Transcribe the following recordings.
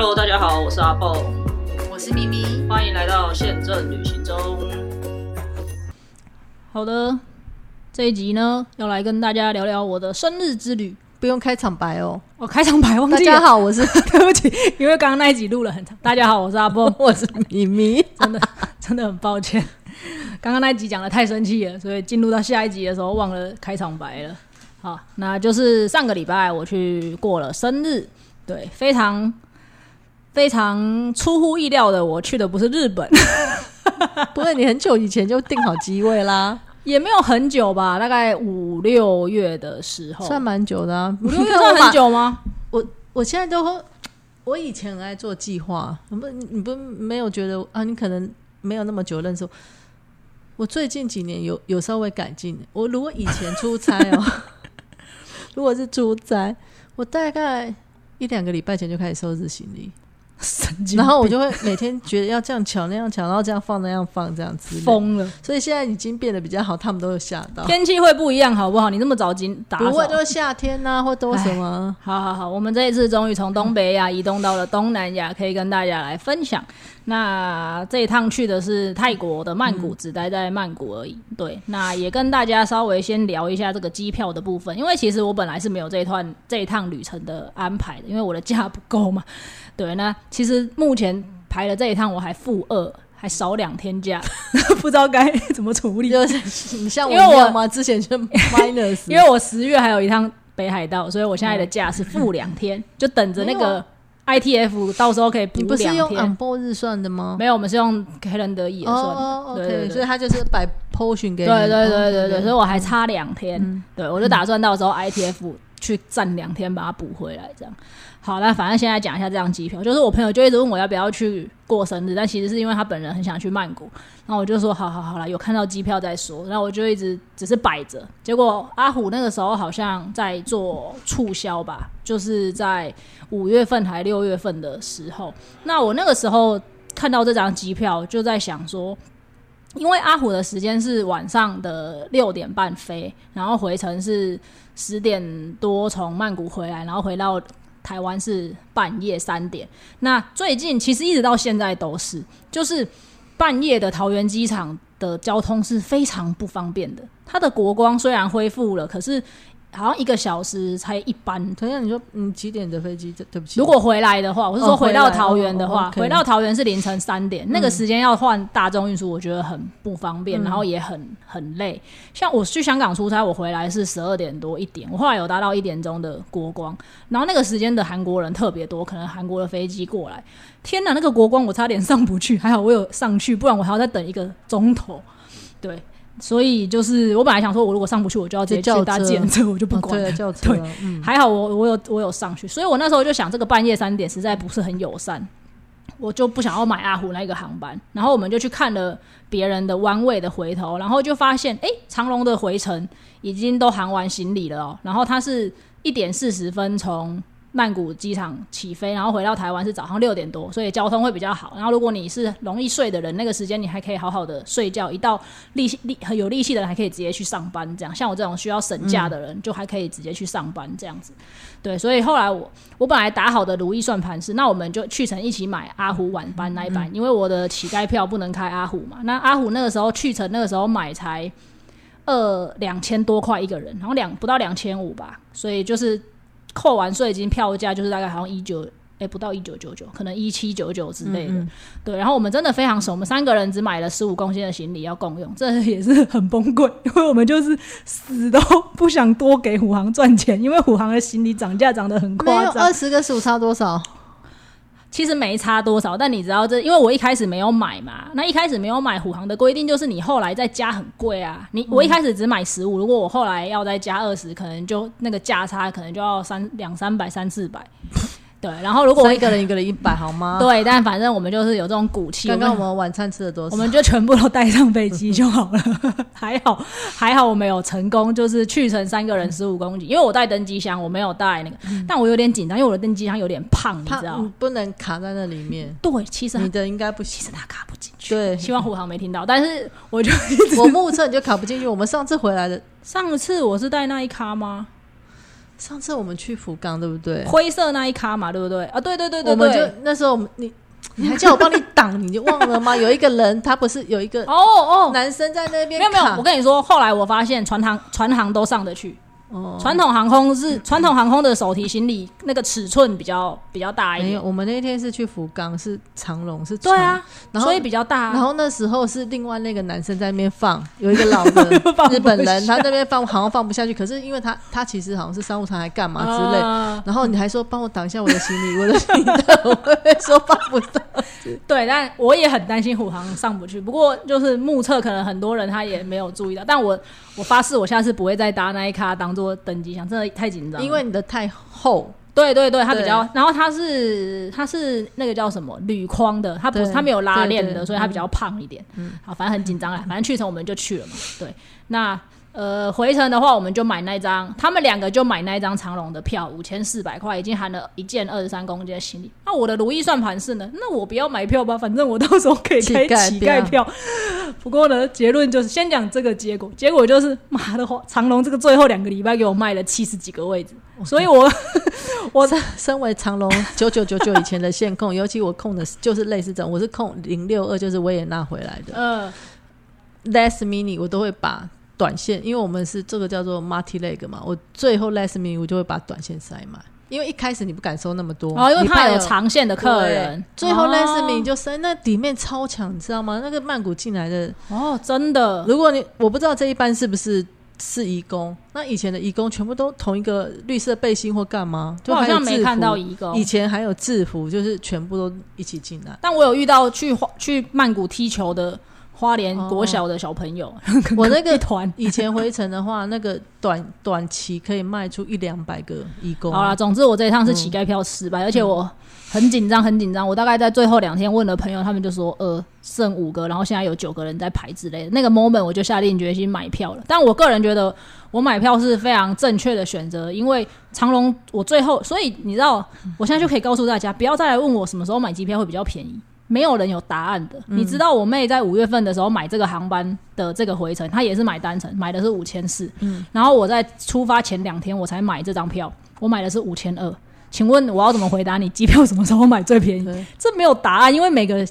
Hello，大家好，我是阿豹，我是咪咪。欢迎来到宪政旅行中。好的，这一集呢，要来跟大家聊聊我的生日之旅。不用开场白哦，我开场白忘记了。大家好，我是 对不起，因为刚刚那一集录了很长。大家好，我是阿波，我是咪咪，真的真的很抱歉，刚刚那一集讲的太生气了，所以进入到下一集的时候忘了开场白了。好，那就是上个礼拜我去过了生日，对，非常非常出乎意料的，我去的不是日本，不是你很久以前就订好机位啦，也没有很久吧，大概五六月的时候，算蛮久的啊。五六月算很久吗？我我现在都，我以前很爱做计划，不，你不没有觉得啊？你可能没有那么久认识我，我最近几年有有稍微改进。我如果以前出差哦。如果是出差，我大概一两个礼拜前就开始收拾行李，然后我就会每天觉得要这样瞧那样瞧，然后这样放那样放这样子，疯了。所以现在已经变得比较好，他们都有吓到。天气会不一样，好不好？你那么早进打，不会就是夏天呐，或都什么？好好好，我们这一次终于从东北亚移动到了东南亚，可以跟大家来分享。那这一趟去的是泰国的曼谷，只待在曼谷而已。对，那也跟大家稍微先聊一下这个机票的部分，因为其实我本来是没有这一段这一趟旅程的安排的，因为我的假不够嘛。对，那其实目前排了这一趟，我还负二，还少两天假，不知道该 怎么处理。就是你像我一样吗？之前就 minus，因为我十月还有一趟北海道，所以我现在的假是负两天，就等着那个。ITF 到时候可以补两天。你不是用 o n b o 日算的吗？没有，我们是用 calendar 日算。哦，OK，所以他就是摆 portion 给你。对对对对对，所以我还差两天。对，我就打算到时候 ITF 去占两天把它补回来，这样。好，那反正现在讲一下这张机票，就是我朋友就一直问我要不要去过生日，但其实是因为他本人很想去曼谷，然后我就说好好好了，有看到机票再说，然后我就一直只是摆着。结果阿虎那个时候好像在做促销吧，就是在五月份还六月份的时候，那我那个时候看到这张机票，就在想说，因为阿虎的时间是晚上的六点半飞，然后回程是十点多从曼谷回来，然后回到。台湾是半夜三点，那最近其实一直到现在都是，就是半夜的桃园机场的交通是非常不方便的。它的国光虽然恢复了，可是。好像一个小时才一班。同样，你说嗯几点的飞机？对不起，如果回来的话，我是说回到桃园的话，回到桃园是凌晨三点，那个时间要换大众运输，我觉得很不方便，然后也很很累。像我去香港出差，我回来是十二点多一点，我后来有搭到一点钟的国光，然后那个时间的韩国人特别多，可能韩国的飞机过来，天哪，那个国光我差点上不去，还好我有上去，不然我还要再等一个钟头。对。所以就是我本来想说，我如果上不去，我就要直接去搭检车，我就不管。对，轿车。对，还好我我有我有上去，所以我那时候就想，这个半夜三点实在不是很友善，我就不想要买阿虎那个航班。然后我们就去看了别人的弯位的回头，然后就发现，哎，长龙的回程已经都含完行李了哦。然后它是一点四十分从。曼谷机场起飞，然后回到台湾是早上六点多，所以交通会比较好。然后如果你是容易睡的人，那个时间你还可以好好的睡觉。一到力力很有力气的人，还可以直接去上班。这样，像我这种需要省假的人，就还可以直接去上班这样子。对，所以后来我我本来打好的如意算盘是，那我们就去成一起买阿虎晚班那一班，因为我的乞丐票不能开阿虎嘛。那阿虎那个时候去成那个时候买才二两千多块一个人，然后两不到两千五吧，所以就是。扣完税金，票价就是大概好像一九，哎，不到一九九九，可能一七九九之类的。对，然后我们真的非常熟，我们三个人只买了十五公斤的行李要共用，这也是很崩溃，因为我们就是死都不想多给虎航赚钱，因为虎航的行李涨价涨得很夸张。二十个十五差多少？其实没差多少，但你知道这，因为我一开始没有买嘛。那一开始没有买虎航的规定就是你后来再加很贵啊。你我一开始只买十五，如果我后来要再加二十，可能就那个价差可能就要三两三百三四百。对，然后如果我一个人一个人一百好吗？对，但反正我们就是有这种骨气。刚刚我们晚餐吃了多少？我们就全部都带上飞机就好了。还好，还好我没有成功，就是去成三个人十五公斤。因为我带登机箱，我没有带那个，但我有点紧张，因为我的登机箱有点胖，你知道不能卡在那里面。对，其实你的应该不，其实它卡不进去。对，希望虎航没听到。但是我就 我目测你就卡不进去。我们上次回来的，上次我是带那一卡吗？上次我们去福冈，对不对？灰色那一咖嘛，对不对？啊，对对对对我们就对。那时候我们你你还叫我帮你挡，你就忘了吗？有一个人，他不是有一个哦哦，男生在那边没有没有，我跟你说，后来我发现船行船行都上得去，哦传统航空是传统航空的手提行李那个尺寸比较比较大一点没有，，我们那天是去福冈，是长龙，是对啊，然后所以比较大啊。然后那时候是另外那个男生在那边放，有一个老的 放不日本人，他那边放好像放不下去，可是因为他他其实好像是商务舱还干嘛之类，啊然后你还说帮我挡一下我的行李，我的行李袋我会说放不到，对，但我也很担心虎航上不去。不过就是目测，可能很多人他也没有注意到。但我我发誓，我下次不会再搭那一卡当做登机箱，真的太紧张。因为你的太厚，对对对，它比对较，然后它是它是那个叫什么铝框的，它不是它没有拉链的，所以它比较胖一点。嗯，好，反正很紧张啊，反正去程我们就去了嘛。对，那呃回程的话，我们就买那张，他们两个就买那一张长龙的票，五千四百块，已经含了一件二十三公斤的行李。那我的如意算盘是呢，那我不要买票吧，反正我到时候可以开乞丐票。不过呢，结论就是先讲这个结果，结果就是妈的话，长龙这个最后两个礼拜给我卖了七十几个位置，所以我 我身身为长隆九九九九以前的线控，尤其我控的就是类似这种，我是控零六二，就是维也纳回来的。呃，less mini，我都会把短线，因为我们是这个叫做 multi leg 嘛，我最后 last mini 我就会把短线塞满，因为一开始你不敢收那么多，哦，因为怕有长线的客人，最后 last mini 哦就塞，那底面超强，你知道吗？那个曼谷进来的，哦，真的，如果你我不知道这一班是不是。是义工，那以前的义工全部都同一个绿色背心或干嘛？就好像没看到服移工以，前还有制服，就是全部都一起进来。但我有遇到去去曼谷踢球的花莲国小的小朋友，我那个一团。以前回程的话，那个短短期可以卖出一两百个义工。好啦，总之我这一趟是乞丐票失败，而且我很紧张，很紧张。我大概在最后两天问了朋友，他们就说呃剩五个，然后现在有九个人在排之类的。那个 moment 我就下定决心买票了。但我个人觉得我买票是非常正确的选择，因为长隆我最后，所以你知道，我现在就可以告诉大家，不要再来问我什么时候买机票会比较便宜。没有人有答案的。你知道我妹在五月份的时候买这个航班的这个回程，她也是买单程，买的是五千四。嗯，然后我在出发前两天我才买这张票，我买的是五千二。请问我要怎么回答你？机票什么时候买最便宜？这没有答案，因为每个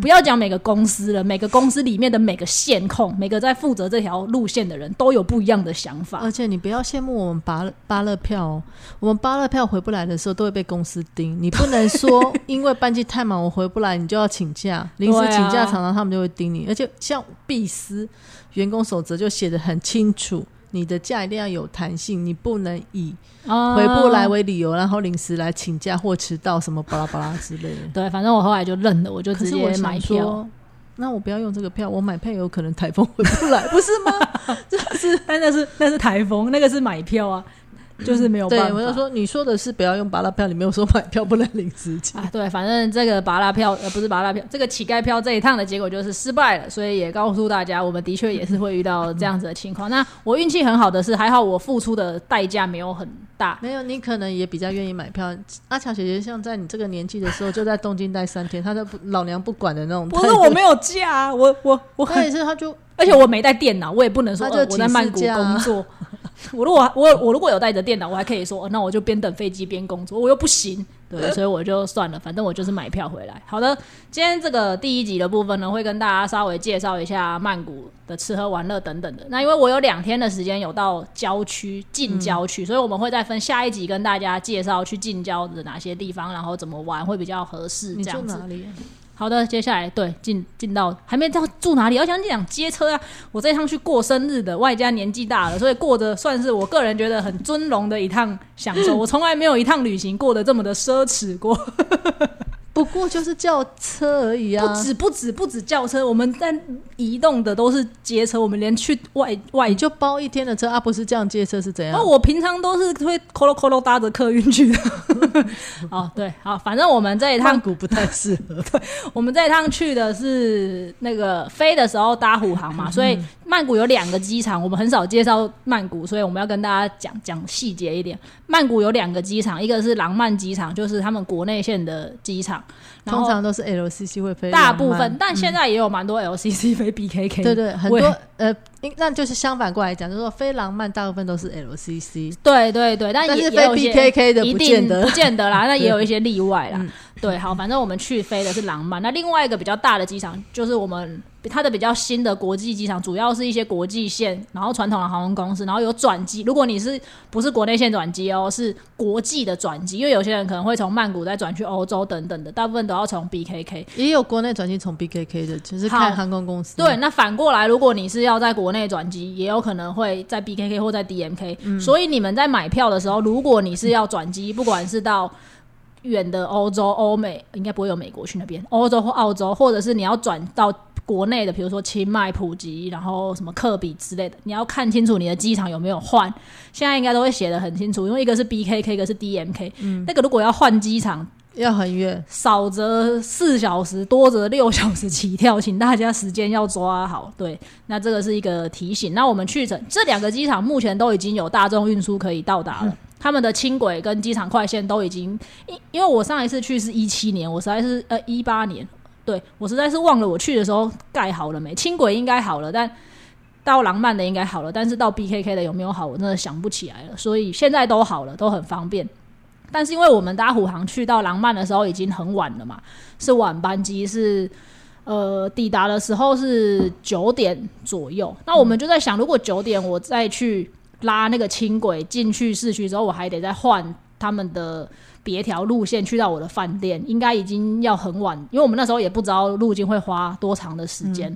不要讲每个公司了，每个公司里面的每个线控，每个在负责这条路线的人都有不一样的想法。而且你不要羡慕我们巴勒巴勒票哦，我们巴勒票回不来的时候都会被公司盯，你不能说因为班机太忙我回不来，你就要请假，临时请假常常他们就会盯你，而且像必思员工守则就写的很清楚。你的假一定要有弹性，你不能以啊回不来为理由，然后临时来请假或迟到什么巴拉巴拉之类的。对，反正我后来就认了，我就直接买票。那我不要用这个票，我买票有可能台风回不来，不是吗？但 那是那是台风，那个是买票啊，就是没有办对，法。我就说你说的是不要用拔拉票，你没有说买票不能领时间。啊，对，反正这个拔拉票呃不是拔拉票，这个乞丐票这一趟的结果就是失败了，所以也告诉大家，我们的确也是会遇到这样子的情况。那我运气很好的是，还好我付出的代价没有很大。没有，你可能也比较愿意买票。阿乔姐姐像在你这个年纪的时候，就在东京待三天，她都不老娘不管的那种。不是我没有假啊，我我我她很也是，她就 而且我没带电脑，我也不能说、呃我在曼谷工作。我如果我我如果有带着电脑，我还可以说，呃那我就边等飞机边工作。我又不行，对，所以我就算了，反正我就是买票回来。好的，今天这个第一集的部分呢，会跟大家稍微介绍一下曼谷的吃喝玩乐等等的。那因为我有两天的时间有到郊区近郊区，所以我们会再分下一集跟大家介绍去近郊的哪些地方，然后怎么玩会比较合适你这样子。住哪里？好的，接下来对进进到还没到住哪里，要想讲接车啊。我这一趟去过生日的，外加年纪大了，所以过得算是我个人觉得很尊荣的一趟享受。我从来没有一趟旅行过得这么的奢侈过。不过就是叫车而已啊。不止不止不止轿车，我们在移动的都是街车，我们连去外外就包一天的车啊，不是这样借车是怎样？哦，我平常都是会 colo colo 搭着客运去的。哦，对，好，反正我们这一趟曼谷不太适合。我们这一趟去的是那个飞的时候搭虎航嘛，所以曼谷有两个机场，我们很少介绍曼谷，所以我们要跟大家讲讲细节一点。曼谷有两个机场，一个是廊曼机场，就是他们国内线的机场，然后通常都是 LCC 会飞大部分，但现在也有蛮多 LCC 飞 BKK，对对，很多呃那就是相反过来讲，就是说飞狼漫大部分都是 LCC，对对对，但但是非也也有一些 BKK 的不见得。不见得啦，那也有一些例外啦。嗯。对，好，反正我们去飞的是廊曼。那另外一个比较大的机场，就是我们它的比较新的国际机场，主要是一些国际线，然后传统的航空公司，然后有转机。如果你是不是国内线转机哦，是国际的转机，因为有些人可能会从曼谷再转去欧洲等等的，大部分都要从 BKK。也有国内转机从 BKK 的，就是好看航空公司。对，那反过来，如果你是要在国内转机，也有可能会在 BKK 或在 DMK、所以你们在买票的时候，如果你是要转机，不管是到远的欧洲、欧美，应该不会有美国去那边，欧洲或澳洲，或者是你要转到国内的，比如说清迈、普吉，然后什么克比之类的，你要看清楚你的机场有没有换。现在应该都会写的很清楚，因为一个是 BKK，一个是 DMK，、嗯那个如果要换机场，要很远，少则四小时，多则六小时起跳，请大家时间要抓好。对，那这个是一个提醒。那我们去程这两个机场目前都已经有大众运输可以到达了。他们的轻轨跟机场快线都已经，因因为我上一次去是一七年，我实在是呃一八年，对我实在是忘了我去的时候盖好了没。轻轨应该好了，但到廊曼的应该好了，但是到 BKK 的有没有好，我真的想不起来了。所以现在都好了，都很方便。但是因为我们搭虎航去到廊曼的时候已经很晚了嘛，是晚班机，是呃抵达的时候是九点左右。那我们就在想，如果九点我再去拉那个轻轨进去市区之后，我还得再换他们的别条路线去到我的饭店，应该已经要很晚，因为我们那时候也不知道路径会花多长的时间。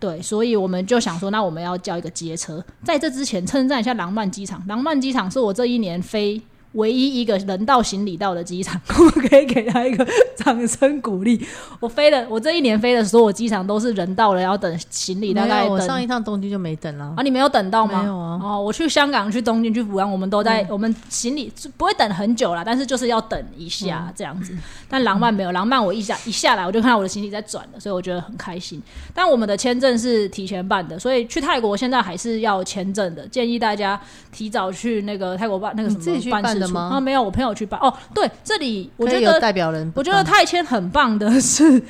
对，所以我们就想说，那我们要叫一个街车。在这之前，称赞一下廊曼机场。廊曼机场是我这一年飞唯一一个人道行李到的机场，我可以给他一个掌声鼓励。我飞的，我这一年飞的所有机场都是人到了，要等行李，大概等我上一趟东京就没等了啊，。你没有等到吗？没有啊哦，我去香港、去东京、去福冈，我们都在，嗯我们行李不会等很久啦，但是就是要等一嗯下这样子。但廊曼没有，廊曼我一下一下来，我就看到我的行李在转了，所以我觉得很开心。但我们的签证是提前办的，所以去泰国现在还是要签证的，建议大家提早去那个泰国办那个什么办事啊，没有，我朋友去办。哦，对，这里我觉得代表人，我觉得泰签很棒的是，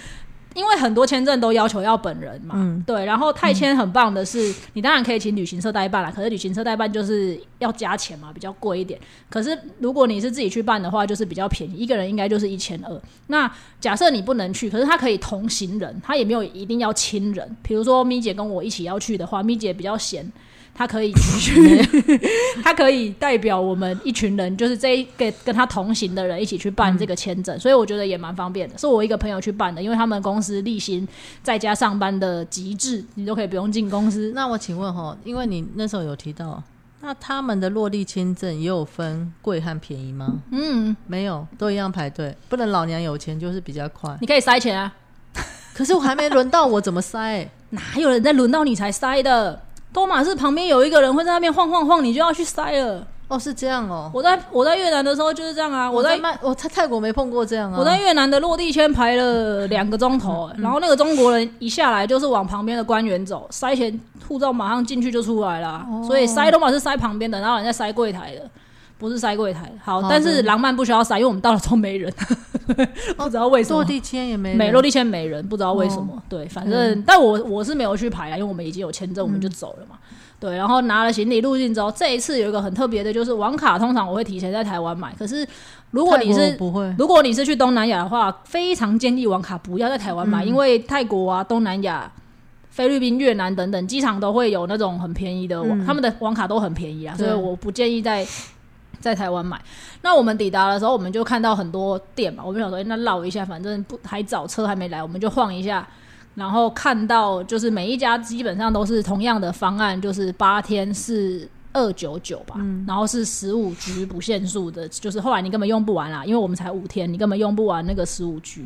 因为很多签证都要求要本人嘛，嗯对。然后泰签很棒的是，你当然可以请旅行社代办啦，可是旅行社代办就是要加钱嘛，比较贵一点。可是如果你是自己去办的话，就是比较便宜，一个人应该就是一千二。那假设你不能去，可是他可以同行人，他也没有一定要亲人。比如说咪姐跟我一起要去的话，咪姐比较闲。她可以去，他可以代表我们一群人，就是这一个跟他同行的人一起去办这个签证，所以我觉得也蛮方便的。是我一个朋友去办的，因为他们公司例行在家上班的极致，你都可以不用进公司。那我请问哈，因为你那时候有提到，那他们的落地签证也有分贵和便宜吗？嗯，没有，都一样排队，不能老娘有钱就是比较快。你可以塞钱啊，可是我还没轮到我，怎么塞？哪有人在轮到你才塞的？多马是旁边有一个人会在那边晃晃晃，你就要去塞了。哦，是这样哦。我在我在越南的时候就是这样啊，我在曼，我在泰国没碰过这样啊。我在越南的落地签排了两个钟头，然后那个中国人一下来就是往旁边的官员走，塞钱护照马上进去就出来了，所以塞多马是塞旁边的，然后人家塞柜台的，不是塞柜台。好，好但是廊漫不需要塞，因为我们到了之后没人，不知道为什么。落地签也没人没落地签没人，不知道为什么。对，反正、但我我是没有去排啊，因为我们已经有签证，我们就走了嘛。对，然后拿了行李入境之后，这一次有一个很特别的，就是网卡，通常我会提前在台湾买，可是如果你是不会，如果你是去东南亚的话，非常建议网卡不要在台湾买，因为泰国啊、东南亚、菲律宾、越南等等机场都会有那种很便宜的网，他们的网卡都很便宜啊，所以我不建议在在台湾买。那我们抵达的时候，我们就看到很多店嘛，我们想说，诶那绕一下，反正不还早，车还没来，我们就晃一下。然后看到就是每一家基本上都是同样的方案，就是八天是二九九吧，然后是十五 G 不限速的，就是后来你根本用不完啦，因为我们才五天，你根本用不完那个十五 G。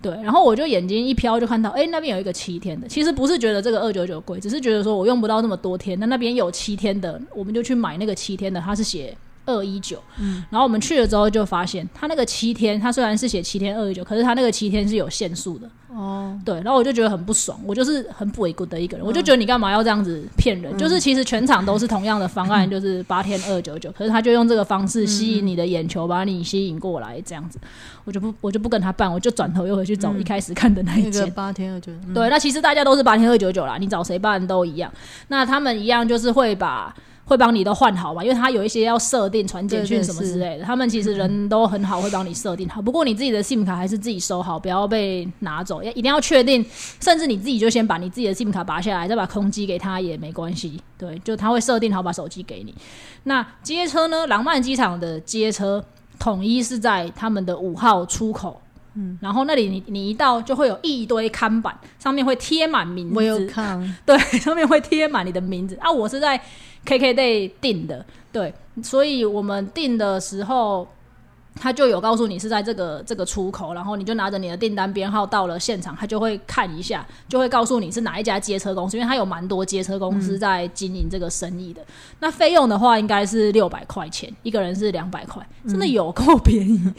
对，然后我就眼睛一瞟就看到，哎，那边有一个七天的，其实不是觉得这个二九九贵，只是觉得说我用不到那么多天，那那边有七天的，我们就去买那个七天的，它是写。二一九，嗯，然后我们去了之后就发现，他那个七天，他虽然是写七天二一九，可是他那个七天是有限速的，哦，对，然后我就觉得很不爽，我就是很不为 good 的一个人，我就觉得你干嘛要这样子骗人？就是其实全场都是同样的方案，就是八天二九九，可是他就用这个方式吸引你的眼球，把你吸引过来，这样子，我就不我就不跟他办，我就转头又回去找一开始看的那一那个间。八天二九，嗯对，那其实大家都是八天二九九啦，你找谁办都一样。那他们一样就是会把会帮你都换好嘛，因为他有一些要设定传简讯什么之类的，他们其实人都很好，会帮你设定好。不过你自己的 SIM 卡还是自己收好，不要被拿走，要一定要确定，甚至你自己就先把你自己的 SIM 卡拔下来，再把空机给他也没关系。对，就他会设定好把手机给你。那接车呢？廊曼机场的接车统一是在他们的五号出口。嗯，然后那里你你一到就会有一堆看板，上面会贴满名字，看，对，上面会贴满你的名字。啊。我是在 KKday 订的，对，所以我们订的时候，他就有告诉你是在这个这个出口，然后你就拿着你的订单编号到了现场，他就会看一下，就会告诉你是哪一家接车公司，因为他有蛮多接车公司在经营这个生意的。那费用的话，应该是六百块钱，一个人是两百块，真的有够便宜。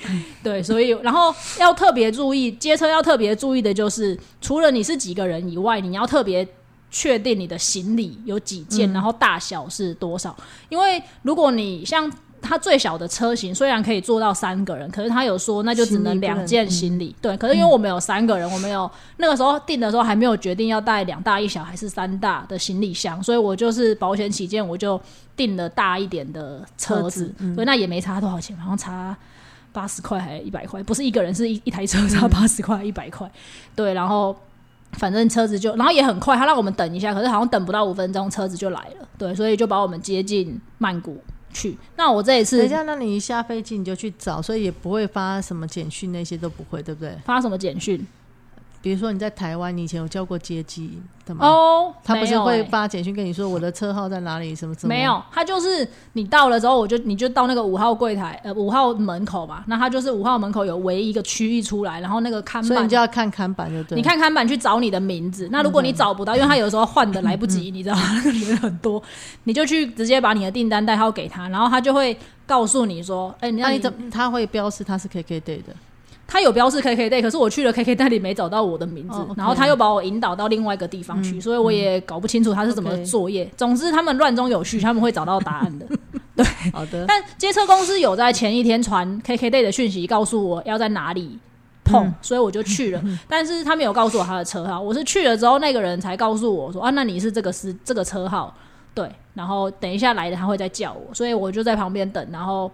对，所以然后要特别注意接车，要特别注意的就是，除了你是几个人以外，你要特别确定你的行李有几件，然后大小是多少。因为如果你像它最小的车型，虽然可以坐到三个人，可是他有说那就只能两件行李。对，可是因为我们有三个人，我们有那个时候订的时候还没有决定要带两大一小还是三大的行李箱，所以我就是保险起见，我就订了大一点的车子。车子嗯对，那也没差多少钱，好像差。八十块还一百块，不是一个人，是一一台车差八十块一百块，对，然后反正车子就，然后也很快，他让我们等一下，可是好像等不到五分钟，车子就来了，对，所以就把我们接进曼谷去。那我这一次等一下，那你一下飞机你就去找，所以也不会发什么简讯，那些都不会，对不对？发什么简讯？比如说你在台湾，你以前有叫过接机的吗？哦，他不是会发简讯跟你说我的车号在哪里，什么什么？没有，他就是你到了之后，我就你就到那个五号柜台，呃，五号门口嘛。那他就是五号门口有唯一一个区域出来，然后那个看板所以你就要看看板，就对。你看看板去找你的名字。那如果你找不到，因为他有时候换的来不及，你知道吗？那 个人很多，你就去直接把你的订单代号给他，然后他就会告诉你说：“哎、你那那你怎么他会标示他是 KK day 的？他有标示 KK day，可是我去了 KK day 里没找到我的名字，然后他又把我引导到另外一个地方去，所以我也搞不清楚他是怎么作业。总之，他们乱中有序，他们会找到答案的。对好的，但接车公司有在前一天传 KK day 的讯息，告诉我要在哪里碰，嗯所以我就去了。但是他没有告诉我他的车号，我是去了之后，那个人才告诉我说啊，那你是这个是这个车号，对。然后等一下来的他会再叫我，所以我就在旁边等。然后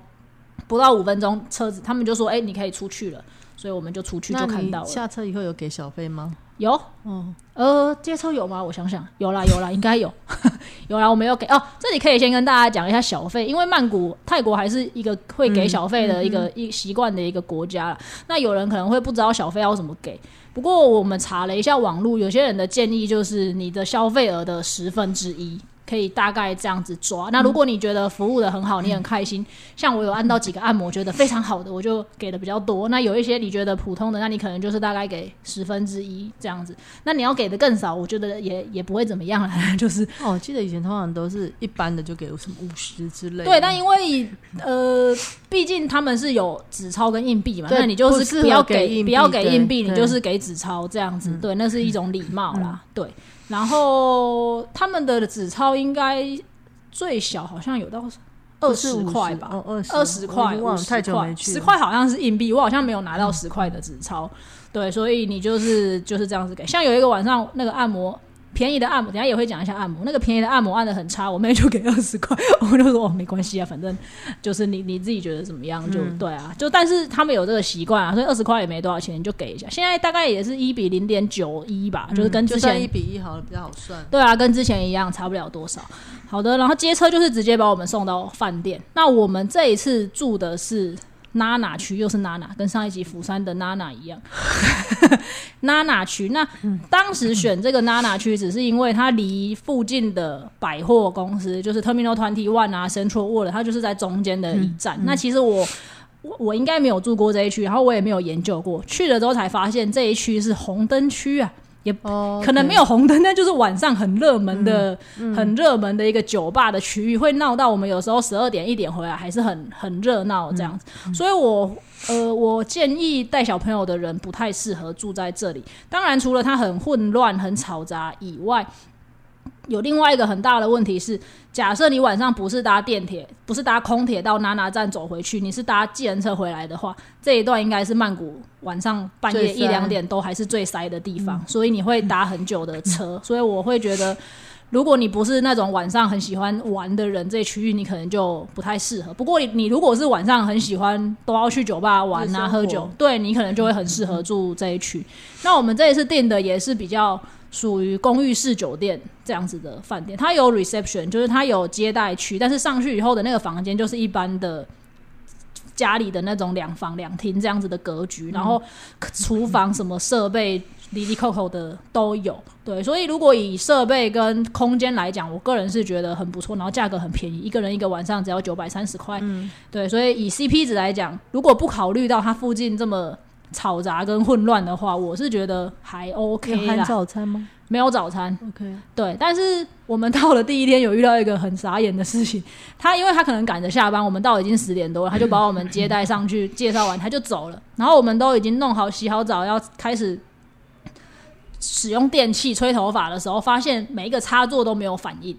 不到五分钟，车子他们就说，哎、你可以出去了。所以我们就出去就看到了，下车以后有给小费吗？有嗯，呃，接车有吗？我想想，有啦有啦，应该有，有啦，我没有给哦。这里可以先跟大家讲一下小费，因为曼谷、泰国还是一个会给小费的一个、一习惯的一个国家啦那有人可能会不知道小费要怎么给，不过我们查了一下网络，有些人的建议就是你的消费额的十分之一。可以大概这样子抓。那如果你觉得服务的很好，你很开心，像我有按到几个按摩，觉得非常好的，我就给的比较多。那有一些你觉得普通的，那你可能就是大概给十分之一这样子。那你要给的更少，我觉得也也不会怎么样啦，就是哦，我记得以前通常都是一般的就给什么五十之类的。对。但因为呃，毕竟他们是有纸钞跟硬币嘛，那你就是不要给不要给硬币，你就是给纸钞这样子。对，那是一种礼貌啦。对，然后他们的纸钞应该最小好像有到二十不是50块吧，哦二十块、我已经忘了50块十块好像是硬币，我好像没有拿到十块的纸钞。对，所以你就是就是这样子给。像有一个晚上那个按摩。便宜的按摩，等下也会讲一下按摩。那个便宜的按摩按的很差，我妹就给二十块，我就说哦没关系啊，反正就是你你自己觉得怎么样就、嗯对啊。就但是他们有这个习惯啊，所以二十块也没多少钱，你就给一下。现在大概也是一比零点九一吧，就是跟之前一比一好了，比较好算。对啊，跟之前一样，差不了多少。好的，然后接车就是直接把我们送到饭店。那我们这一次住的是娜娜区，又是娜娜，跟上一集釜山的娜娜一样。娜娜区，那当时选这个娜娜区，只是因为它离附近的百货公司，就是 Terminal Twenty One 啊、Central World，它就是在中间的一站。那其实我。我我应该没有住过这一区，然后我也没有研究过。去了之后才发现这一区是红灯区啊，也哦，可能没有红灯，但就是晚上很热门的、很热门的一个酒吧的区域，会闹到我们有时候十二点一点回来还是很很热闹这样子。所以我呃，我建议带小朋友的人不太适合住在这里。当然，除了它很混乱、很嘈杂以外，有另外一个很大的问题是，假设你晚上不是搭电铁，不是搭空铁到娜娜站走回去，你是搭计程车回来的话，这一段应该是曼谷晚上半夜一两点都还是最塞的地方，所以你会搭很久的车。所以我会觉得，如果你不是那种晚上很喜欢玩的人，这区域你可能就不太适合。不过你你如果是晚上很喜欢都要去酒吧玩啊、喝酒，对你可能就会很适合住这一区。那我们这一次订的也是比较属于公寓式酒店这样子的饭店，它有 reception，就是它有接待区，但是上去以后的那个房间就是一般的家里的那种两房两厅这样子的格局，然后厨房什么设备。离离扣扣的都有，对，所以如果以设备跟空间来讲，我个人是觉得很不错，然后价格很便宜，一个人一个晚上只要九百三十块，嗯。对，所以以 CP 值来讲，如果不考虑到它附近这么嘈杂跟混乱的话，我是觉得还 OK 啦。早餐吗没有早餐，？OK，对，但是我们到了第一天有遇到一个很傻眼的事情，他因为他可能赶着下班，我们到已经十点多了，他就把我们接待上去，介绍完他就走了，然后我们都已经弄好洗好澡，要开始使用电器吹头发的时候，发现每一个插座都没有反应。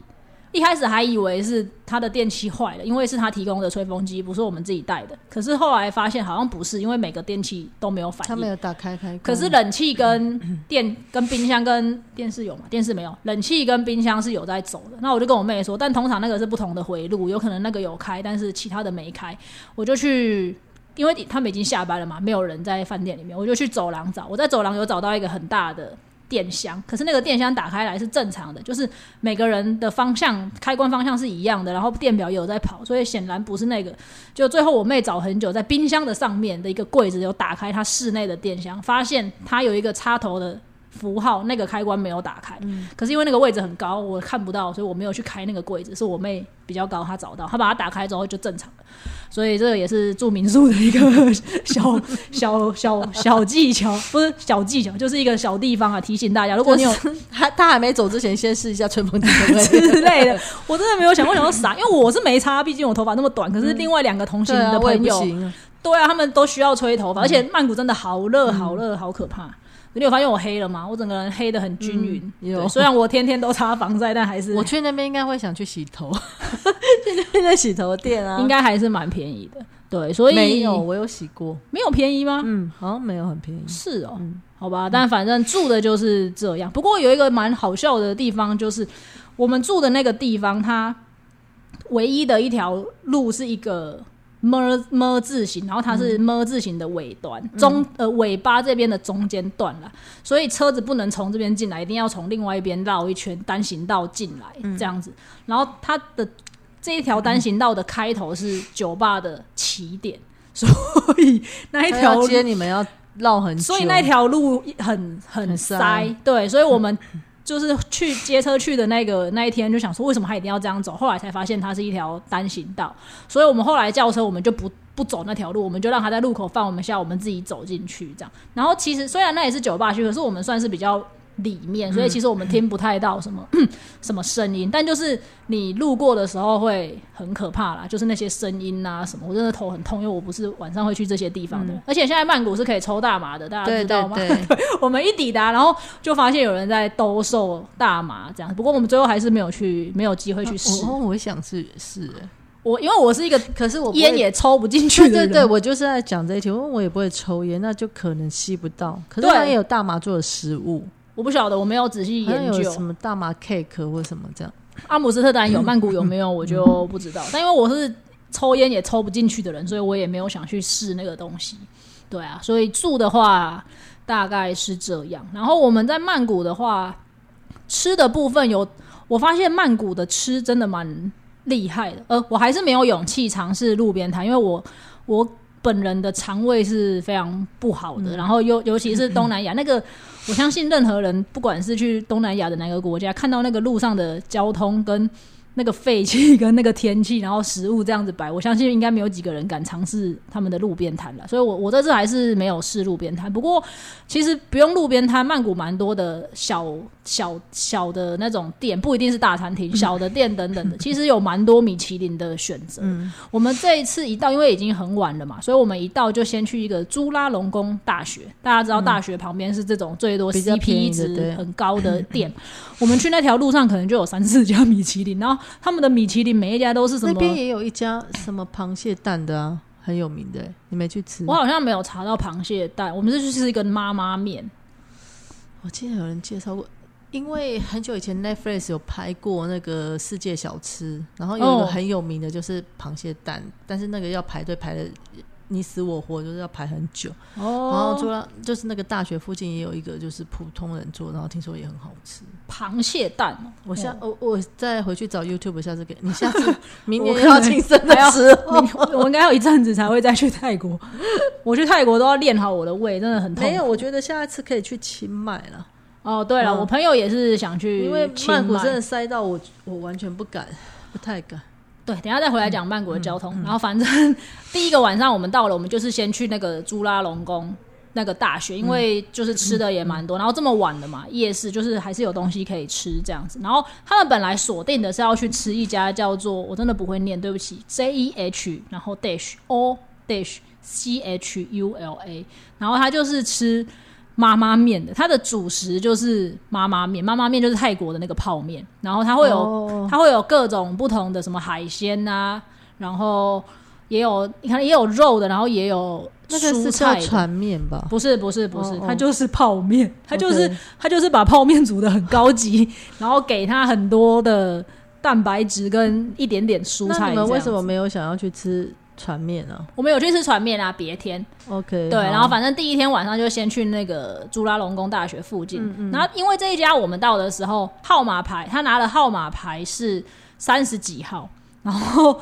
一开始还以为是他的电器坏了，因为是他提供的吹风机，不是我们自己带的。可是后来发现好像不是，因为每个电器都没有反应他没。有打开开关，可是冷气跟电、跟冰箱跟电视有嘛？电视没有，冷气跟冰箱是有在走的。那我就跟我妹说，但通常那个是不同的回路，有可能那个有开，但是其他的没开。我就去，因为他们已经下班了嘛，没有人在饭店里面，我就去走廊找。我在走廊有找到一个很大的。电箱，可是那个电箱打开来是正常的，就是每个人的方向开关方向是一样的，然后电表也有在跑，所以显然不是那个。就最后我妹找很久，在冰箱的上面的一个柜子有打开它室内的电箱，发现它有一个插头的符号，那个开关没有打开。可是因为那个位置很高，我看不到，所以我没有去开那个柜子。是我妹比较高，她找到，她把它打开之后就正常了。所以这个也是住民宿的一个 小小小小技巧，不是小技巧，就是一个小地方啊，提醒大家，如果你有他他还没走之前，先试一下吹风机？之类的，我真的没有想过，想到傻，因为我是没差，毕竟我头发那么短。可是另外两个同行的朋友。对啊，他们都需要吹头发，而且曼谷真的好热，好热，好可怕。你有发现我黑了吗？我整个人黑的很均匀。嗯有对虽然我天天都擦防晒，但还是我去那边应该会想去洗头，去那边的洗头店啊，应该还是蛮便宜的。对，所以没有，我有洗过，没有便宜吗？嗯，好像没有很便宜。是哦，嗯好吧，但反正住的就是这样。不过有一个蛮好笑的地方，就是我们住的那个地方，它唯一的一条路是一个么么字形，然后它是么字形的尾端，中呃尾巴这边的中间段了，所以车子不能从这边进来，一定要从另外一边绕一圈单行道进来，这样子。然后它的这一条单行道的开头是酒吧的起点，所以那一条街你们要绕很久，所以那条路很很很塞，塞对，所以我们就是去接车去的那个那一天，就想说为什么他一定要这样走，后来才发现它是一条单行道，所以我们后来叫车，我们就不不走那条路，我们就让他在路口放我们下，我们自己走进去这样。然后其实虽然那也是酒吧区，可是我们算是比较。里面，所以其实我们听不太到什么、什么声音，但就是你路过的时候会很可怕啦，就是那些声音啊什么，我真的头很痛，因为我不是晚上会去这些地方的，而且现在曼谷是可以抽大麻的，大家知道吗？对，我们一抵达，然后就发现有人在兜售大麻这样，不过我们最后还是没有去，没有机会去试。我我想是是，我因为我是一个可是我烟也抽不进去的，对对对，我就是在讲这一题，因为我也不会抽烟，那就可能吸不到。可是对。它也有大麻做的食物，我不晓得，我没有仔细研究什。么大麻 cake 或什么这样。阿姆斯特丹有，曼谷有没有我就不知道。但因为我是抽烟也抽不进去的人，所以我也没有想去试那个东西。对啊，所以住的话大概是这样。然后我们在曼谷的话，吃的部分有，我发现曼谷的吃真的蛮厉害的。呃，我还是没有勇气尝试路边摊，因为我我本人的肠胃是非常不好的，然后尤尤其是东南亚那个。我相信任何人，不管是去东南亚的哪个国家，看到那个路上的交通跟那个废气跟那个天气，然后食物这样子摆，我相信应该没有几个人敢尝试他们的路边摊了。所以我我这次还是没有试路边摊。不过其实不用路边摊，曼谷蛮多的小小小的那种店，不一定是大餐厅，小的店等等的，其实有蛮多米其林的选择。我们这一次一到，因为已经很晚了嘛，所以我们一到就先去一个朱拉隆功大学。大家知道大学旁边是这种最多 CP 值很高的店，我们去那条路上可能就有三四家米其林，然后。他们的米其林每一家都是什么？那边也有一家什么螃蟹蛋的啊，很有名的，你没去吃？我好像没有查到螃蟹蛋。我们是去吃一个妈妈面。我记得有人介绍过，因为很久以前 Netflix 有拍过那个世界小吃，然后有一个很有名的就是螃蟹蛋，但是那个要排队排的。你死我活就是要排很久，然后除了就是那个大学附近也有一个就是普通人做，然后听说也很好吃螃蟹蛋。我下我我再回去找 YouTube，下次给 你下次明年要庆生的时候，我应该有一阵子才会再去泰国。我去泰国都要练好我的胃，真的很痛。没有，我觉得下一次可以去清迈了。哦，对了，我朋友也是想去，因为曼谷真的塞到我，我完全不敢，不太敢。对，等下再回来讲曼谷的交通。然后反正 第一个晚上我们到了，我们就是先去那个朱拉隆功那个大学，因为就是吃的也蛮多。然后这么晚了嘛，夜市就是还是有东西可以吃这样子。然后他们本来锁定的是要去吃一家叫做我真的不会念，对不起，J E H 然后 Dash O Dash C H U L A，然后他就是吃。妈妈面的，它的主食就是妈妈面。妈妈面就是泰国的那个泡面，然后它会有它会有各种不同的什么海鲜啊，然后也有你看也有肉的，然后也有那个是叫船面吧？不是不是不是，它就是泡面，它就是它就是把泡面煮的很高级，然后给它很多的蛋白质跟一点点蔬菜。你们为什么没有想要去吃？船面啊，我们有去吃船面啊，别天，OK，对，然后反正第一天晚上就先去那个朱拉隆功大学附近，然后因为这一家我们到的时候号码牌，他拿的号码牌是三十几号，然后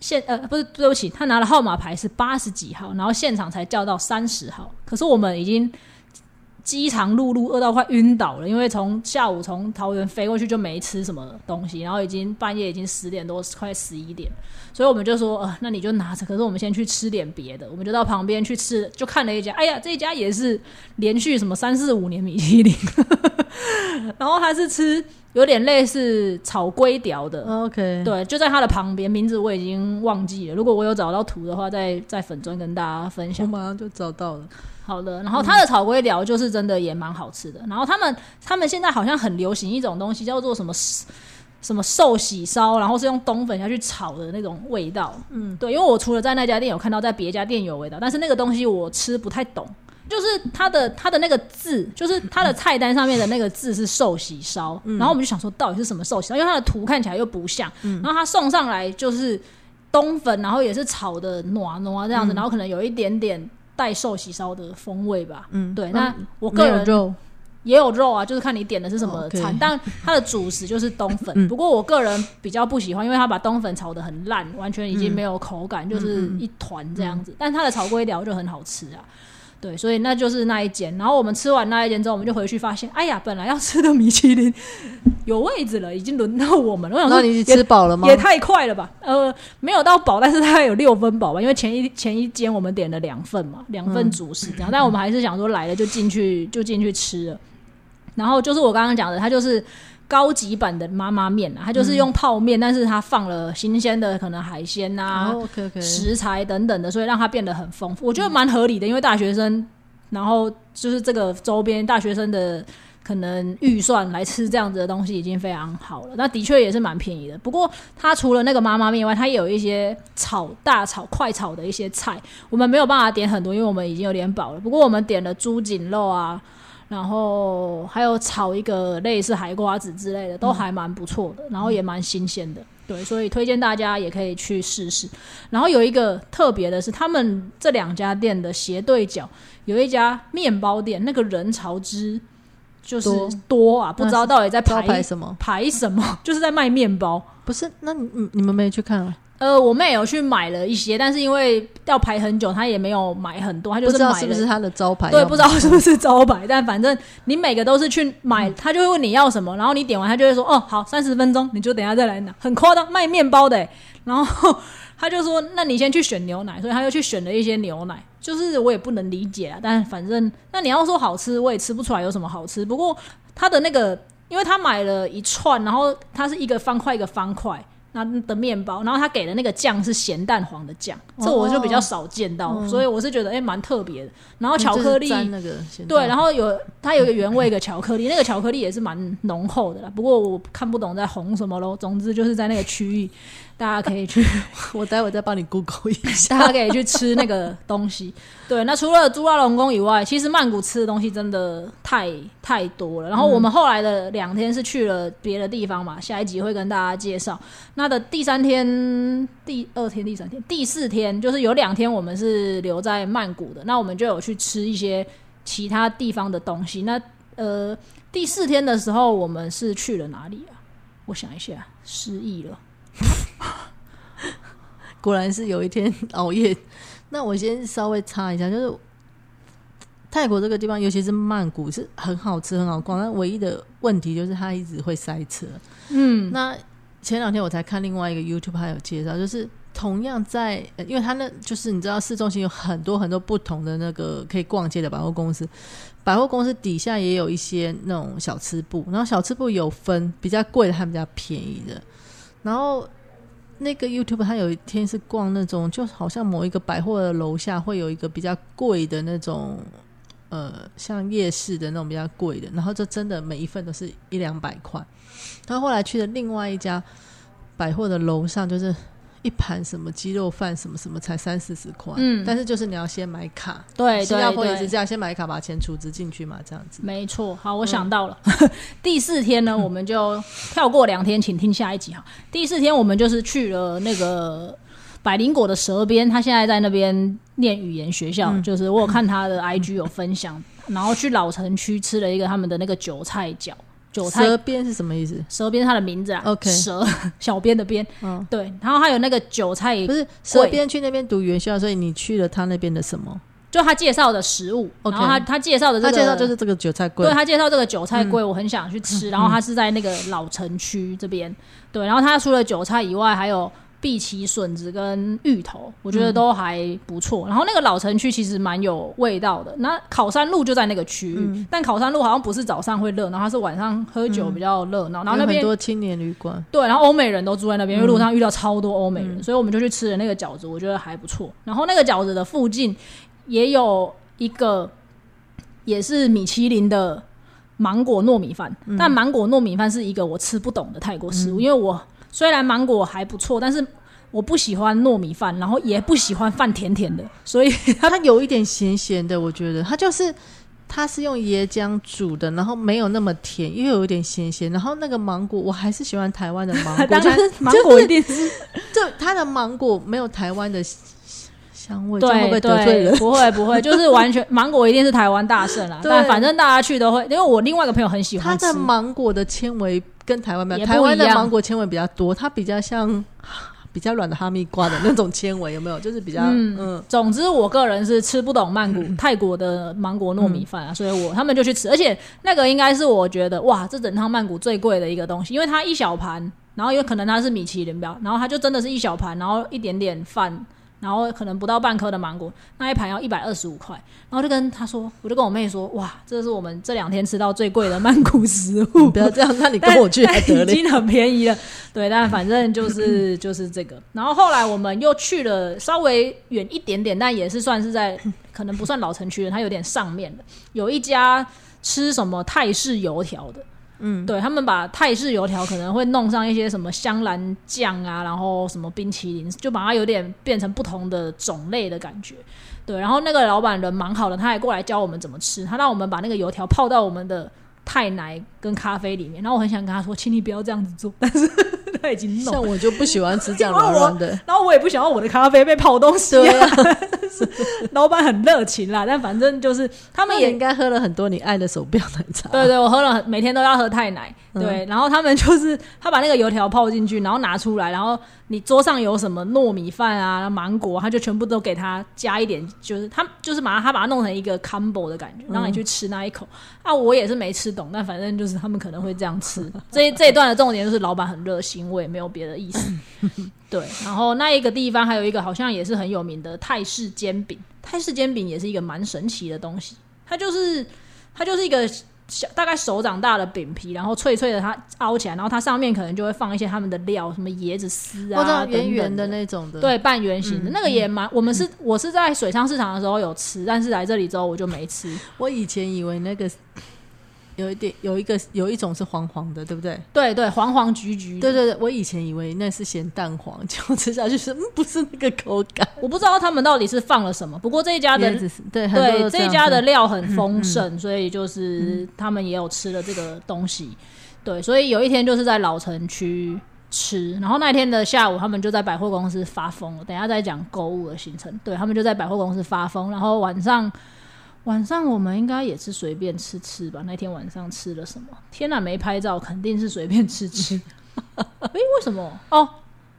现呃不是对不起，他拿的号码牌是八十几号，然后现场才叫到三十号，可是我们已经。饥肠辘辘，饿到快晕倒了。因为从下午从桃园飞过去就没吃什么东西，然后已经半夜已经十点多，快十一点，所以我们就说，呃，那你就拿着。可是我们先去吃点别的，我们就到旁边去吃，就看了一家，哎呀，这一家也是连续什么三四五年米其林，然后他是吃有点类似炒龟条的。OK，对，就在它的旁边，名字我已经忘记了。如果我有找到图的话，再在粉砖跟大家分享。我马上就找到了。好的，然后它的炒龟条就是真的也蛮好吃的。然后他们他们现在好像很流行一种东西，叫做什么什么寿喜烧，然后是用冬粉下去炒的那种味道。嗯，对，因为我除了在那家店有看到，在别家店有味道，但是那个东西我吃不太懂。就是它的它的那个字，就是它的菜单上面的那个字是寿喜烧，然后我们就想说到底是什么寿喜烧，因为它的图看起来又不像。然后它送上来就是冬粉，然后也是炒的暖暖这样子，然后可能有一点点。带寿喜烧的风味吧，嗯，对。那我个人肉也有肉啊，就是看你点的是什么餐。但它的主食就是冬粉，不过我个人比较不喜欢，因为它把冬粉炒的很烂，完全已经没有口感，就是一团这样子。但它的炒龟条就很好吃啊。对，所以那就是那一间。然后我们吃完那一间之后，我们就回去发现，哎呀，本来要吃的米其林有位置了，已经轮到我们了。我想说，你吃饱了吗？也太快了吧！呃，没有到饱，但是它有六分饱吧？因为前一前一间我们点了两份嘛，两份主食这样。但我们还是想说来了就进去就进去吃了。然后就是我刚刚讲的，它就是。高级版的妈妈面啊，它就是用泡面，但是它放了新鲜的可能海鲜啊、食材等等的，所以让它变得很丰富。我觉得蛮合理的，因为大学生，然后就是这个周边大学生的可能预算来吃这样子的东西已经非常好了。那的确也是蛮便宜的。不过它除了那个妈妈面外，它也有一些炒大炒快炒的一些菜，我们没有办法点很多，因为我们已经有点饱了。不过我们点了猪颈肉啊。然后还有炒一个类似海瓜子之类的，都还蛮不错的，然后也蛮新鲜的，对，所以推荐大家也可以去试试。然后有一个特别的是，他们这两家店的斜对角有一家面包店，那个人潮之就是多啊，不知道到底在排排什么，排什么，就是在卖面包。不是？那你你们没去看啊？呃，我妹有去买了一些，但是因为要排很久，她也没有买很多，她就不知道是不是他的招牌？对，不知道是不是招牌，但反正你每个都是去买，他就会问你要什么，然后你点完，她就会说哦好，三十分钟，你就等一下再来拿，很夸张，卖面包的欸，然后她就说那你先去选牛奶，所以她又去选了一些牛奶，就是我也不能理解啊，但反正那你要说好吃，我也吃不出来有什么好吃，不过他的那个，因为他买了一串，然后它是一个方块一个方块。那的面包，然后他给的那个酱是咸蛋黄的酱，这我就比较少见到，所以我是觉得哎蛮、特别的。然后巧克力，沾那个对，然后有它有一个原味的巧克力，那个巧克力也是蛮浓厚的啦。不过我看不懂在红什么咯。总之就是在那个区域，大家可以去，我待会再帮你 Google 一下。大家可以去吃那个东西。对，那除了猪拉龙宫以外，其实曼谷吃的东西真的太太多了。然后我们后来的两天是去了别的地方嘛，下一集会跟大家介绍。那的第三天、第二天、第三天、第四天，就是有两天我们是留在曼谷的，那我们就有去吃一些其他地方的东西。那呃，第四天的时候，我们是去了哪里啊？我想一下，失忆了。果然是有一天熬夜。那我先稍微插一下，就是泰国这个地方，尤其是曼谷，是很好吃、很好逛，但唯一的问题就是它一直会塞车。嗯，那前两天我才看另外一个 YouTube 还有介绍，就是同样在，因为它那就是你知道市中心有很多很多不同的那个可以逛街的百货公司，百货公司底下也有一些那种小吃部，然后小吃部有分比较贵的和比较便宜的，然后。那个 YouTube 他有一天是逛那种，就好像某一个百货的楼下会有一个比较贵的那种，呃，像夜市的那种比较贵的，然后就真的每一份都是一两百块。他后来去了另外一家百货的楼上，就是一盘什么鸡肉饭什么什么才三四十块，嗯但是就是你要先买卡，对新加坡也是这样，先买卡把钱储值进去嘛，这样子。没错，好，我想到了。第四天呢，我们就跳过两天，请听下一集哈。第四天我们就是去了那个百灵果的舌边，他现在在那边念语言学校，就是我有看他的 IG 有分享，然后去老城区吃了一个他们的那个韭菜饺，韭菜蛇边是什么意思？舌边是他的名字啊 OK 蛇 小编的编，嗯，对，然后还有那个韭菜不，是蛇边去那边读元校，所以你去了他那边的什么？就他介绍的食物然后他他介绍的这他个介绍就是这个韭菜贵对，他介绍这个韭菜龟，我很想去吃。然后他是在那个老城区这边，对。然后他除了韭菜以外，还有碧琪笋子跟芋头，我觉得都还不错。然后那个老城区其实蛮有味道的。那考山路就在那个区域，但考山路好像不是早上会热闹，它是晚上喝酒比较热闹。然后那边多青年旅馆，对，然后欧美人都住在那边，因为路上遇到超多欧美人，所以我们就去吃了那个饺子，我觉得还不错。然后那个饺子的附近也有一个也是米其林的芒果糯米饭，但芒果糯米饭是一个我吃不懂的泰国食物，因为我虽然芒果还不错，但是我不喜欢糯米饭，然后也不喜欢饭甜甜的，所以 它有一点咸咸的，我觉得它就是它是用椰浆煮的，然后没有那么甜，又有一点咸咸。然后那个芒果，我还是喜欢台湾的芒果，芒果一定是就它的芒果没有台湾的香味，对不会得罪对，人？不会不会，就是完全芒果一定是台湾大胜啦。对但反正大家去都会，因为我另外一个朋友很喜欢吃的，芒果的纤维跟台湾没有，台湾的芒果纤维比较多，它比较像比较软的哈密瓜的那种纤维，有没有？就是比较嗯。嗯。总之，我个人是吃不懂曼谷、泰国的芒果糯米饭啊，所以我他们就去吃，而且那个应该是我觉得哇，这整趟曼谷最贵的一个东西，因为它一小盘，然后因为可能它是米其林标，然后它就真的是一小盘，然后一点点饭，然后可能不到半颗的芒果，那一盘要一百二十五块，然后就跟他说，我就跟我妹说，哇，这是我们这两天吃到最贵的曼谷食物你，不要这样，那你 跟我去还得了？已经很便宜了。对，但反正就是就是这个。然后后来我们又去了稍微远一点点，但也是算是在可能不算老城区的，它有点上面的，有一家吃什么泰式油条的。嗯，对他们把泰式油条可能会弄上一些什么香兰酱啊，然后什么冰淇淋，就把它有点变成不同的种类的感觉。对，然后那个老板人蛮好的，他还过来教我们怎么吃，他让我们把那个油条泡到我们的泰奶跟咖啡里面。然后我很想跟他说，请你不要这样子做，但是他已经弄像我就不喜欢吃这样软软的。然后我也不想要我的咖啡被泡东西、对啊，啊，老板很热情啦，但反正就是他们也应该喝了很多你爱的手表奶茶。对对，我喝了，每天都要喝太奶。对，然后他们 就是他把那个油条泡进去，然后拿出来，然后你桌上有什么糯米饭啊、芒果，他就全部都给他加一点，就是他就是把它他把它弄成一个 combo 的感觉，让你去吃那一口。啊，我也是没吃懂，但反正就是他们可能会这样吃。这这一段的重点就是老板很热心，我也没有别的意思。对，然后那一个地方还有一个好像也是很有名的泰式煎饼，泰式煎饼也是一个蛮神奇的东西，它就是它就是一个。小大概手掌大的饼皮，然后脆脆的，它凹起来，然后它上面可能就会放一些他们的料，什么椰子丝啊，或者圆圆圆的那种的。对，半圆形的、那个也蛮。我们是我是在水上市场的时候有吃，但是来这里之后我就没吃。我以前以为那个有一点有一个有一种是黄黄的，对不对？对对，黄黄橘橘。对对对，我以前以为那是咸蛋黄，结果吃下去是嗯，不是那个口感。我不知道他们到底是放了什么，不过这一家的对很对这一家的料很丰盛，所以就是他们也有吃了这个东西。对，所以有一天就是在老城区吃，然后那天的下午他们就在百货公司发疯了。等一下再讲购物的行程，对他们就在百货公司发疯，然后晚上。晚上我们应该也是随便吃吃吧。那天晚上吃了什么？天哪，没拍照，肯定是随便吃吃。诶，为什么？哦，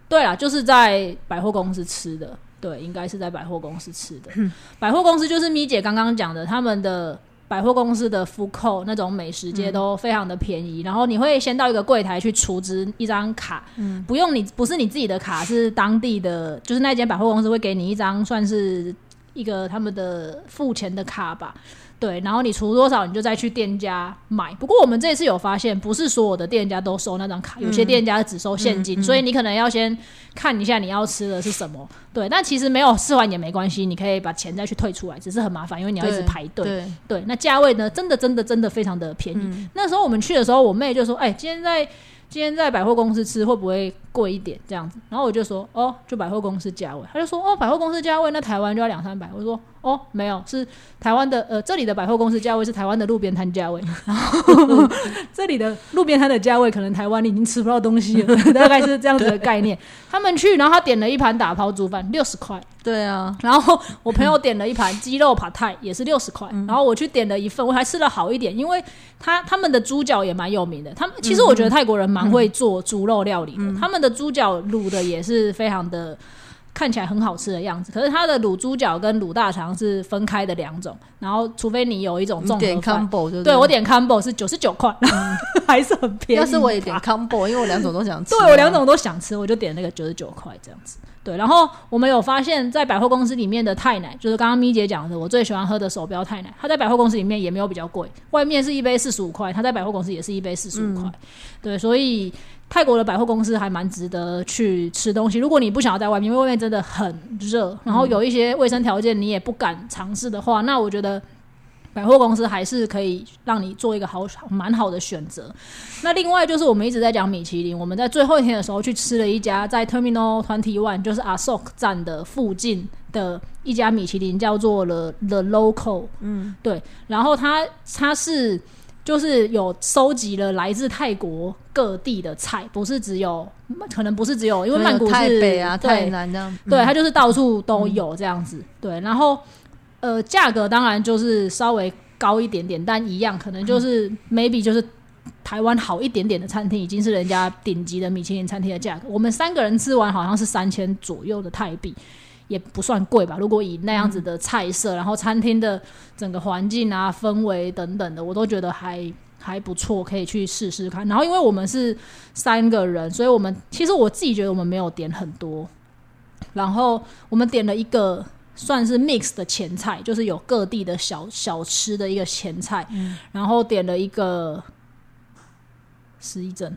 对了，就是在百货公司吃的。对，应该是在百货公司吃的。百货公司就是咪姐刚刚讲的，他们的百货公司的 f 扣那种美食街都非常的便宜。然后你会先到一个柜台去储值一张卡，不用你不是你自己的卡，是当地的，就是那间百货公司会给你一张算是一个他们的付钱的卡吧。对，然后你除多少，你就再去店家买。不过我们这次有发现，不是所有的店家都收那张卡，有些店家只收现金，所以你可能要先看一下你要吃的是什么。对，但其实没有吃完也没关系，你可以把钱再去退出来，只是很麻烦，因为你要一直排队。对，对，那价位呢，真的真的真的非常的便宜。那时候我们去的时候，我妹就说：“哎、今天在今天在百货公司吃会不会贵一点？”这样子，然后我就说：“哦，就百货公司价位。”他就说：“哦，百货公司价位，那台湾就要两三百。”我说：“哦，没有，是台湾的呃，这里的百货公司价位是台湾的路边摊价位，然 后这里的路边摊的价位可能台湾你已经吃不到东西了，大概是这样子的概念。他们去，然后他点了一盘打抛猪饭，六十块。对啊，然后我朋友点了一盘鸡肉扒泰，也是六十块。然后我去点了一份，我还吃的好一点，因为他他们的猪脚也蛮有名的。他们其实我觉得泰国人蛮会做猪肉料理的，他们的猪脚卤的也是非常的。看起来很好吃的样子，可是它的卤猪脚跟卤大肠是分开的两种，然后除非你有一种综你点合饭，combo 就对我点 combo 是九十九块，还是很便宜。要是我也点 combo，因为我两种都想吃啊。对我两种都想吃，我就点那个九十九块这样子。对，然后我们有发现，在百货公司里面的泰奶，就是刚刚咪姐讲的，我最喜欢喝的手标泰奶，它在百货公司里面也没有比较贵，外面是一杯四十五块，它在百货公司也是一杯四十五块。对，所以泰国的百货公司还蛮值得去吃东西。如果你不想要在外面，因为外面真的很热，然后有一些卫生条件你也不敢尝试的话，那我觉得。百货公司还是可以让你做一个好蛮好的选择。那另外就是我们一直在讲米其林，我们在最后一天的时候去吃了一家 在 Terminal Twenty One，就是 Asok 站的附近的一家米其林，叫做了 The Local。嗯，对。然后它它是就是有收集了来自泰国各地的菜，不是只有可能不是只有，因为曼谷是台北啊、对台南这样。对，嗯它就是到处都有这样子。对，然后呃，价格当然就是稍微高一点点，但一样可能就是 maybe 就是台湾好一点点的餐厅，已经是人家顶级的米其林餐厅的价格。我们三个人吃完好像是三千左右的泰币。也不算贵吧，如果以那样子的菜色，然后餐厅的整个环境啊、氛围等等的，我都觉得还还不错，可以去试试看。然后因为我们是三个人，所以我们其实我自己觉得我们没有点很多，然后我们点了一个算是 mix 的前菜，就是有各地的小小吃的一个前菜，然后点了一个失忆症，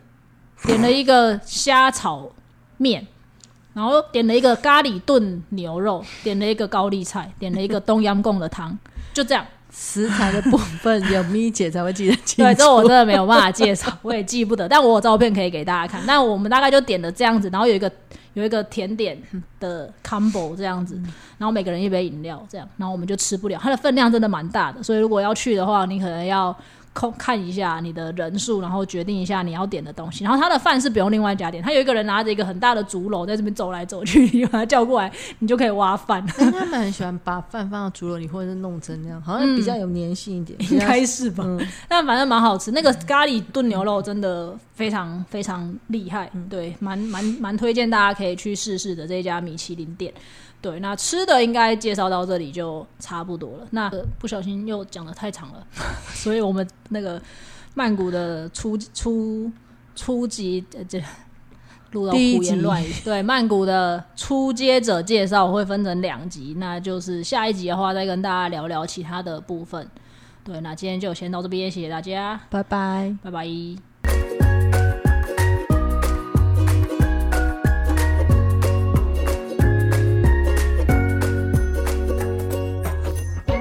点了一个虾炒面，然后点了一个咖喱炖牛肉，点了一个高丽菜，点了一个东阳贡的汤，就这样。食材的部分有咪姐才会记得清楚。对，这我真的没有办法介绍，我也记不得，但我有照片可以给大家看。那我们大概就点了这样子，然后有一个有一个甜点的 combo 这样子，然后每个人一杯饮料这样，然后我们就吃不了，它的分量真的蛮大的，所以如果要去的话，你可能要控看一下你的人数，然后决定一下你要点的东西。然后他的饭是不用另外加点，他有一个人拿着一个很大的竹篓在这边走来走去，你 把他叫过来，你就可以挖饭。哎他们很喜欢把饭放到竹篓里，或者是弄成那样，好像比较有粘性一点。应该是吧，嗯但反正蛮好吃。那个咖喱炖牛肉真的非常非常厉害，嗯对，蛮蛮蛮推荐大家可以去试试的这一家米其林店。对，那吃的应该介绍到这里就差不多了。那、呃不小心又讲的太长了，所以我们那个曼谷的初初初级呃这。录到胡言乱语，对曼谷的初阶者介绍会分成两集，那就是下一集的话再跟大家聊聊其他的部分。对，那今天就先到这边，谢谢大家，拜拜。拜拜。